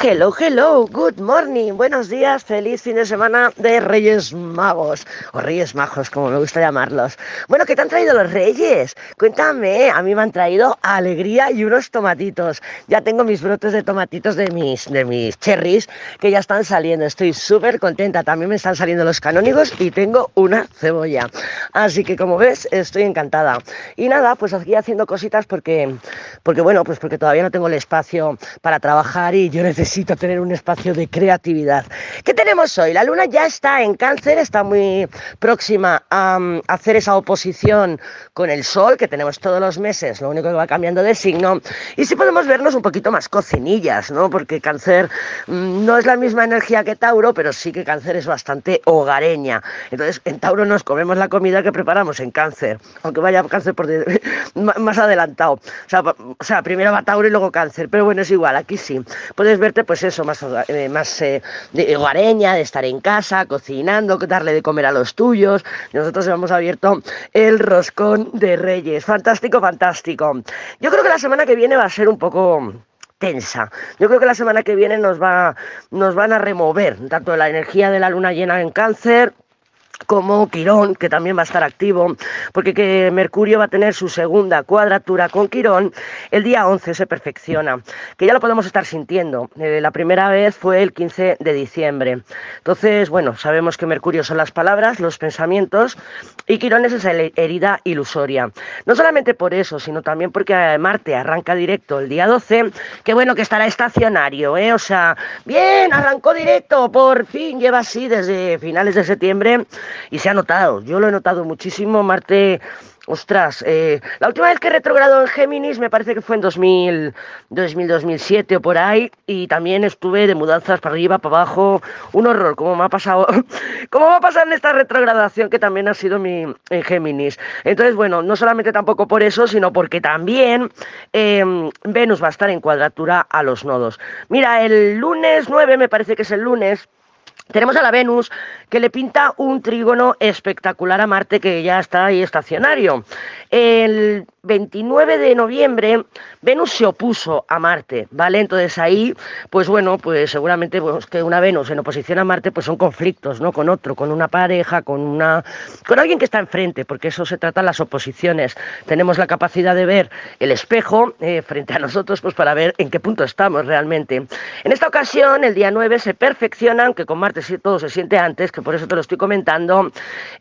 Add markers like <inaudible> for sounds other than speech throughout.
Hello, hello, good morning, buenos días, feliz fin de semana de Reyes Magos, o Reyes Majos, como me gusta llamarlos. Bueno, ¿qué te han traído los Reyes? Cuéntame, a mí me han traído alegría y unos tomatitos. Ya tengo mis brotes de tomatitos de mis, de mis cherries que ya están saliendo, estoy súper contenta. También me están saliendo los canónigos y tengo una cebolla. Así que como ves, estoy encantada. Y nada, pues aquí haciendo cositas porque, porque bueno, pues porque todavía no tengo el espacio para trabajar y yo necesito necesito tener un espacio de creatividad. ¿Qué tenemos hoy? La luna ya está en cáncer, está muy próxima a, mm, hacer esa oposición con el sol que tenemos todos los meses, lo único que va cambiando de signo. Y sí podemos vernos un poquito más cocinillas, ¿no? Porque cáncer mm, no es la misma energía que Tauro, pero sí que cáncer es bastante hogareña. Entonces, en Tauro nos comemos la comida que preparamos en cáncer, aunque vaya cáncer por <laughs> más adelantado. O sea, o sea, primero va Tauro y luego cáncer, pero bueno, es igual, aquí sí. Puedes verte pues eso, más, eh, más eh, de hogareña, de estar en casa, cocinando, darle de comer a los tuyos. Nosotros hemos abierto el roscón de Reyes. Fantástico, fantástico. Yo creo que la semana que viene va a ser un poco tensa. Yo creo que la semana que viene nos, va, nos van a remover tanto la energía de la luna llena en cáncer como Quirón, que también va a estar activo, porque que Mercurio va a tener su segunda cuadratura con Quirón, el día 11 se perfecciona, que ya lo podemos estar sintiendo. Eh, la primera vez fue el 15 de diciembre. Entonces, bueno, sabemos que Mercurio son las palabras, los pensamientos, y Quirón es esa herida ilusoria. No solamente por eso, sino también porque Marte arranca directo el día 12, que bueno, que estará estacionario, ¿eh? O sea, bien, arrancó directo, por fin, lleva así desde finales de septiembre y se ha notado, yo lo he notado muchísimo, Marte, ostras, eh, la última vez que retrogradó en Géminis me parece que fue en 2000, 2000, 2007 o por ahí, y también estuve de mudanzas para arriba, para abajo, un horror, como me ha pasado, <laughs> como me ha pasado en esta retrogradación que también ha sido mi en Géminis. Entonces, bueno, no solamente tampoco por eso, sino porque también em, Venus va a estar en cuadratura a los nodos. Mira, el lunes 9, me parece que es el lunes, tenemos a la Venus que le pinta un trígono espectacular a Marte que ya está ahí estacionario. El 29 de noviembre Venus se opuso a Marte, ¿vale? Entonces ahí, pues bueno, pues seguramente pues, que una Venus en oposición a Marte pues son conflictos, ¿no? Con otro, con una pareja, con una con alguien que está enfrente, porque eso se trata las oposiciones. Tenemos la capacidad de ver el espejo eh, frente a nosotros pues para ver en qué punto estamos realmente. En esta ocasión, el día 9 se perfecciona, aunque con Marte todo se siente antes, que por eso te lo estoy comentando,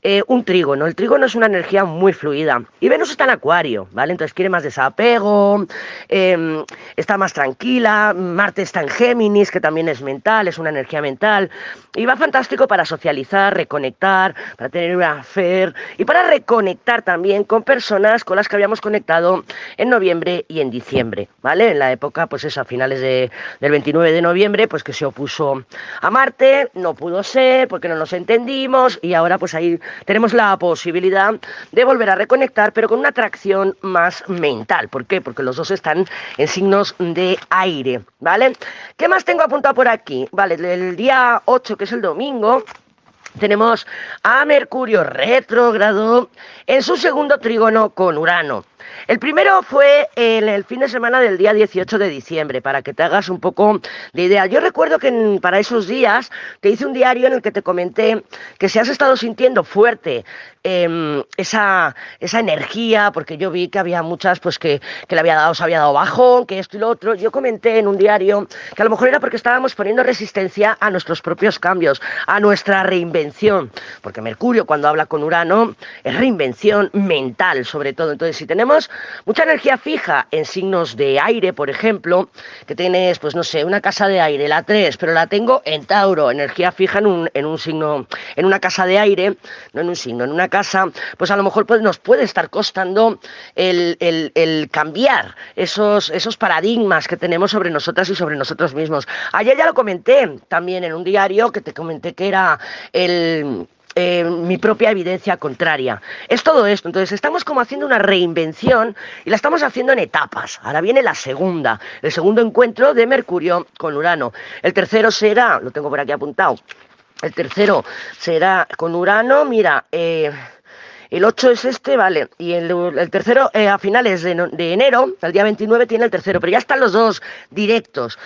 eh, un trígono. El trígono es una energía muy fluida. Y Venus está en Acuario, ¿vale? Entonces quiere más desapego, em, está más tranquila. Marte está en Géminis, que también es mental, es una energía mental. Y va fantástico para socializar, reconectar, para tener una fe y para reconectar también con personas con las que habíamos conectado en noviembre y en diciembre, ¿vale? En la época, pues eso, a finales de, del 29 de noviembre, pues que se opuso a Marte, no pudo ser porque no nos entendimos y ahora pues ahí tenemos la posibilidad de volver a reconectar, pero con una atracción más mental. ¿Por qué? Porque los dos están en signos de aire, ¿vale? ¿Qué más tengo apuntado por aquí? Vale, el día 8, que es el domingo, tenemos a Mercurio retrógrado en su segundo trígono con Urano. El primero fue en el fin de semana del día 18 de diciembre, para que te hagas un poco de idea. Yo recuerdo que para esos días te hice un diario en el que te comenté que si has estado sintiendo fuerte em, esa, esa energía, porque yo vi que había muchas pues que, que le había dado, se había dado bajón, que esto y lo otro, yo comenté en un diario que a lo mejor era porque estábamos poniendo resistencia a nuestros propios cambios, a nuestra reinvención, porque Mercurio cuando habla con Urano es reinvención mental sobre todo. Entonces, si tenemos mucha energía fija en signos de aire, por ejemplo, que tienes, pues no sé, una casa de aire, la 3, pero la tengo en Tauro, energía fija en un, en un signo, en una casa de aire, no en un signo, en una casa, pues a lo mejor pues, nos puede estar costando el, el cambiar esos, esos paradigmas que tenemos sobre nosotras y sobre nosotros mismos. Ayer ya lo comenté también en un diario que te comenté que era el eh, mi propia evidencia contraria. Es todo esto. Entonces estamos como haciendo una reinvención y la estamos haciendo en etapas. Ahora viene la segunda, el segundo encuentro de Mercurio con Urano. El tercero será, lo tengo por aquí apuntado, el tercero será con Urano, mira, eh, el 8 es este, vale, y el, tercero eh, a finales de, de enero, el día 29 tiene el tercero, pero ya están los dos directos.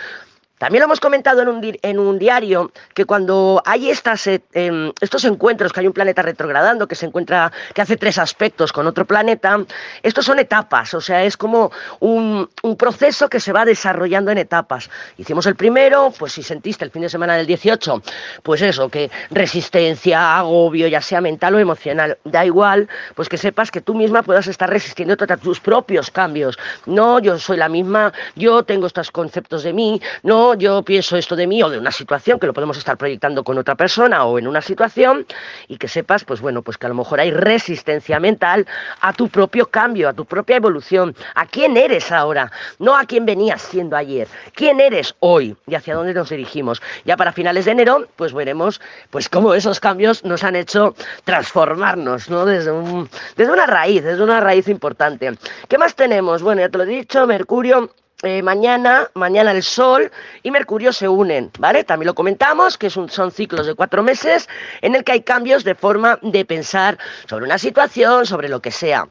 También lo hemos comentado en un, diario que cuando hay eh, em, estos encuentros, que hay un planeta retrogradando, que se encuentra, que hace tres aspectos con otro planeta, estos son etapas, o sea, es como un, un proceso que se va desarrollando en etapas. Hicimos el primero, pues si sentiste el fin de semana del 18, pues eso, que resistencia, agobio, ya sea mental o emocional, da igual, pues que sepas que tú misma puedas estar resistiendo a tus propios cambios. No, yo soy la misma, yo tengo estos conceptos de mí, no, yo pienso esto de mí o de una situación que lo podemos estar proyectando con otra persona o en una situación y que sepas, pues bueno, pues que a lo mejor hay resistencia mental a tu propio cambio, a tu propia evolución, a quién eres ahora, no a quién venías siendo ayer, quién eres hoy y hacia dónde nos dirigimos. Ya para finales de enero, pues veremos pues cómo esos cambios nos han hecho transformarnos, ¿no? Desde, un, desde una raíz, desde una raíz importante. ¿Qué más tenemos? Bueno, ya te lo he dicho, Mercurio eh, mañana, mañana el Sol y Mercurio se unen, ¿vale? También lo comentamos, que son ciclos de cuatro meses en el que hay cambios de forma de pensar sobre una situación, sobre lo que sea.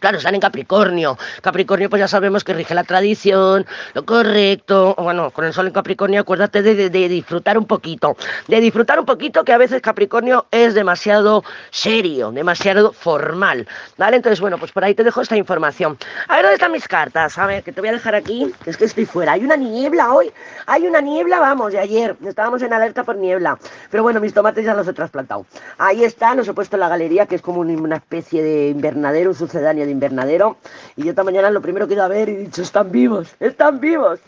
Claro, están en Capricornio. Capricornio, pues ya sabemos que rige la tradición, lo correcto. Bueno, con el sol en Capricornio, acuérdate de, disfrutar un poquito. De disfrutar un poquito, que a veces Capricornio es demasiado serio, demasiado formal. ¿Vale? Entonces, bueno, pues por ahí te dejo esta información. A ver, ¿dónde están mis cartas? A ver, que te voy a dejar aquí, que es que estoy fuera. Hay una niebla hoy. Hay una niebla, vamos, de ayer. Estábamos en alerta por niebla. Pero bueno, mis tomates ya los he trasplantado. Ahí están, los he puesto en la galería, que es como una especie de invernadero sucedáneo de invernadero. Y yo esta mañana lo primero que he a ver y he dicho, están vivos, están vivos.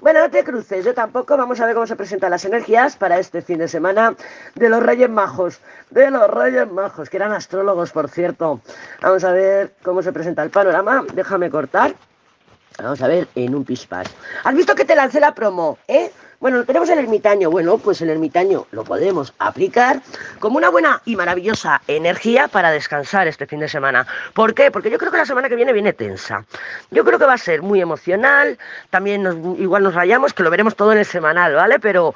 Bueno, no te cruces, yo tampoco. Vamos a ver cómo se presentan las energías para este fin de semana de los Reyes Majos. De los Reyes Majos, que eran astrólogos, por cierto. Vamos a ver cómo se presenta el panorama. Déjame cortar. Vamos a ver en un pispás. ¿Has visto que te lancé la promo? ¿Eh? Bueno, tenemos el ermitaño. Bueno, pues el ermitaño lo podemos aplicar como una buena y maravillosa energía para descansar este fin de semana. ¿Por qué? Porque yo creo que la semana que viene viene tensa. Yo creo que va a ser muy emocional. También igual nos rayamos, que lo veremos todo en el semanal, ¿vale? Pero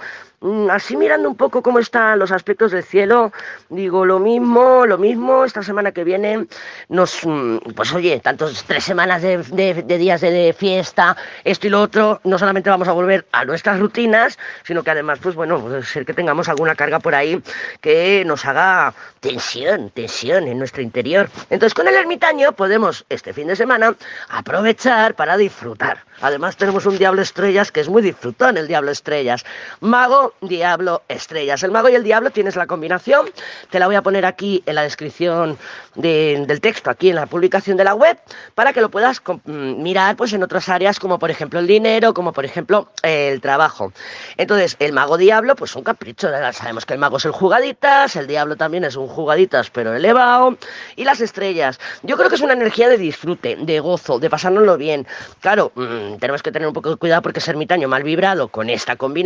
así mirando un poco cómo están los aspectos del cielo, digo lo mismo, lo mismo, esta semana que viene nos, mm, pues oye, tantos tres semanas de, días de, fiesta, esto y lo otro, no solamente vamos a volver a nuestras rutinas, sino que además, pues bueno, puede ser que tengamos alguna carga por ahí que nos haga tensión, tensión en nuestro interior. Entonces con el ermitaño podemos este fin de semana aprovechar para disfrutar. Además tenemos un diablo estrellas que es muy disfrutón el diablo estrellas. Mago diablo, estrellas. El mago y el diablo tienes la combinación, te la voy a poner aquí en la descripción del texto, aquí en la publicación de la web, para que lo puedas mm, mirar pues en otras áreas como por ejemplo el dinero, como por ejemplo el trabajo. Entonces, el mago diablo, pues un capricho, sabemos que el mago es el jugaditas, el diablo también es un jugaditas pero elevado, y las estrellas. Yo creo que es una energía de disfrute, de gozo, de pasárnoslo bien. Claro, mm, tenemos que tener un poco de cuidado porque es ermitaño mal vibrado con esta combinación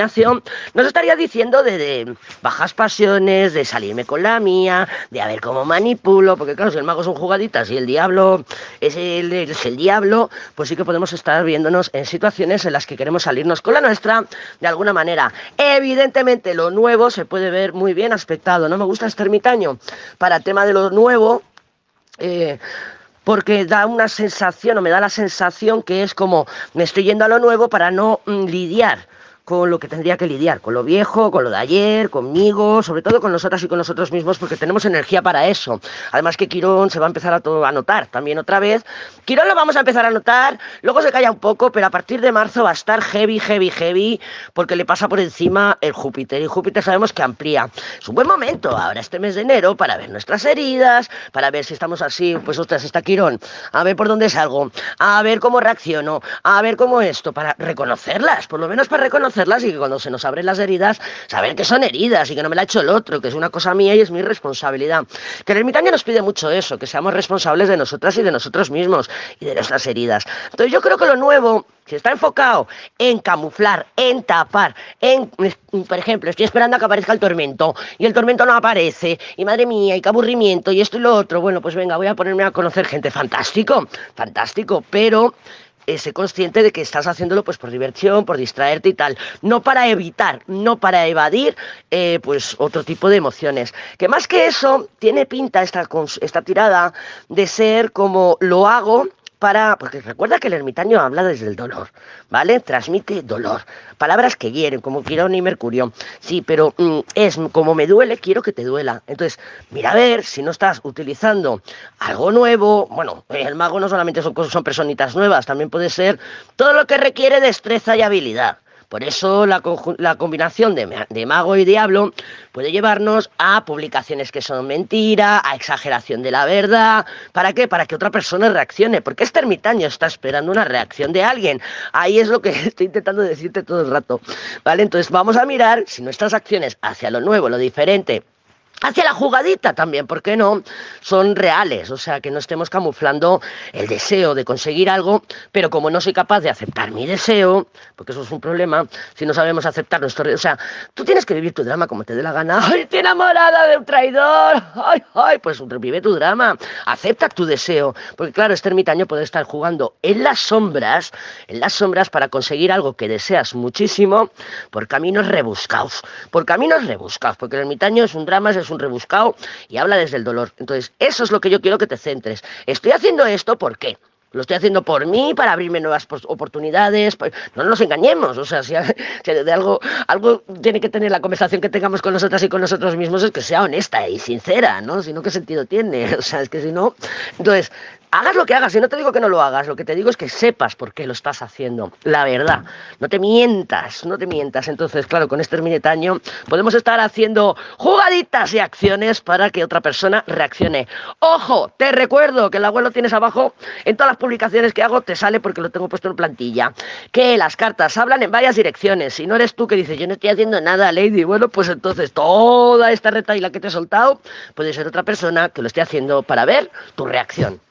nos estaría diciendo de, bajas pasiones, de salirme con la mía, de a ver cómo manipulo, porque claro, si el mago son jugaditas y el diablo es el, es el diablo, pues sí que podemos estar viéndonos en situaciones en las que queremos salirnos con la nuestra de alguna manera. Evidentemente lo nuevo se puede ver muy bien aspectado, no me gusta este ermitaño. Para el tema de lo nuevo, eh, porque da una sensación o me da la sensación que es como me estoy yendo a lo nuevo para no mm, lidiar con lo que tendría que lidiar, con lo viejo, con lo de ayer, conmigo, sobre todo con nosotras y con nosotros mismos, porque tenemos energía para eso. Además que Quirón se va a empezar a, todo, a notar también otra vez. Quirón lo vamos a empezar a notar, luego se calla un poco, pero a partir de marzo va a estar heavy, heavy, heavy, porque le pasa por encima el Júpiter, y Júpiter sabemos que amplía. Es un buen momento ahora, este mes de enero, para ver nuestras heridas, para ver si estamos así, pues ostras, está Quirón, a ver por dónde salgo, a ver cómo reacciono, a ver cómo esto, para reconocerlas, por lo menos para reconocerlas y que cuando se nos abren las heridas, saber que son heridas y que no me la ha hecho el otro, que es una cosa mía y es mi responsabilidad. Que el ermitaño nos pide mucho eso, que seamos responsables de nosotras y de nosotros mismos y de nuestras heridas. Entonces yo creo que lo nuevo si está enfocado en camuflar, en tapar, en, por ejemplo, estoy esperando a que aparezca el tormento y el tormento no aparece, y madre mía, y qué aburrimiento, y esto y lo otro, bueno, pues venga, voy a ponerme a conocer gente, fantástico, fantástico, pero eh, sé consciente de que estás haciéndolo pues por diversión, por distraerte y tal, no para evitar, no para evadir eh, pues otro tipo de emociones. Que más que eso, tiene pinta esta, esta tirada de ser como lo hago porque recuerda que el ermitaño habla desde el dolor, ¿vale? Transmite dolor, palabras que hieren, como Quirón y Mercurio. Sí, pero mm, es como me duele, quiero que te duela. Entonces, mira a ver si no estás utilizando algo nuevo. Bueno, el mago no solamente son, son personitas nuevas, también puede ser todo lo que requiere destreza y habilidad. Por eso la, combinación de, mago y diablo puede llevarnos a publicaciones que son mentira, a exageración de la verdad. ¿Para qué? Para que otra persona reaccione. Porque este ermitaño está esperando una reacción de alguien. Ahí es lo que <laughs> estoy intentando decirte todo el rato. ¿Vale? Entonces vamos a mirar si nuestras acciones hacia lo nuevo, lo diferente, hacia la jugadita también, ¿por qué no? Son reales, o sea, que no estemos camuflando el deseo de conseguir algo, pero como no soy capaz de aceptar mi deseo, porque eso es un problema, si no sabemos aceptar nuestro... O sea, tú tienes que vivir tu drama como te dé la gana. ¡Ay, estoy enamorada de un traidor! ¡Ay, ay! Pues vive tu drama, acepta tu deseo, porque claro, este ermitaño puede estar jugando en las sombras, en las sombras para conseguir algo que deseas muchísimo por caminos rebuscados, por caminos rebuscados, porque el ermitaño es un drama, es un rebuscado y habla desde el dolor. Entonces, eso es lo que yo quiero que te centres. Estoy haciendo esto, ¿por qué? Lo estoy haciendo por mí, para abrirme nuevas oportunidades. No nos engañemos. O sea, <laughs> si, de algo, algo tiene que tener la conversación que tengamos con nosotras y con nosotros mismos es que sea honesta y sincera, ¿no? Si no, ¿qué sentido tiene? <laughs> O sea, es que si no. Entonces, hagas lo que hagas, y no te digo que no lo hagas, lo que te digo es que sepas por qué lo estás haciendo, la verdad, no te mientas, no te mientas. Entonces, claro, con este minetaño podemos estar haciendo jugaditas y acciones para que otra persona reaccione. Ojo, te recuerdo que el abuelo tienes abajo, en todas las publicaciones que hago te sale porque lo tengo puesto en plantilla, que las cartas hablan en varias direcciones. Si no eres tú que dices, yo no estoy haciendo nada, Lady, bueno, pues entonces toda esta retaila que te he soltado puede ser otra persona que lo esté haciendo para ver tu reacción.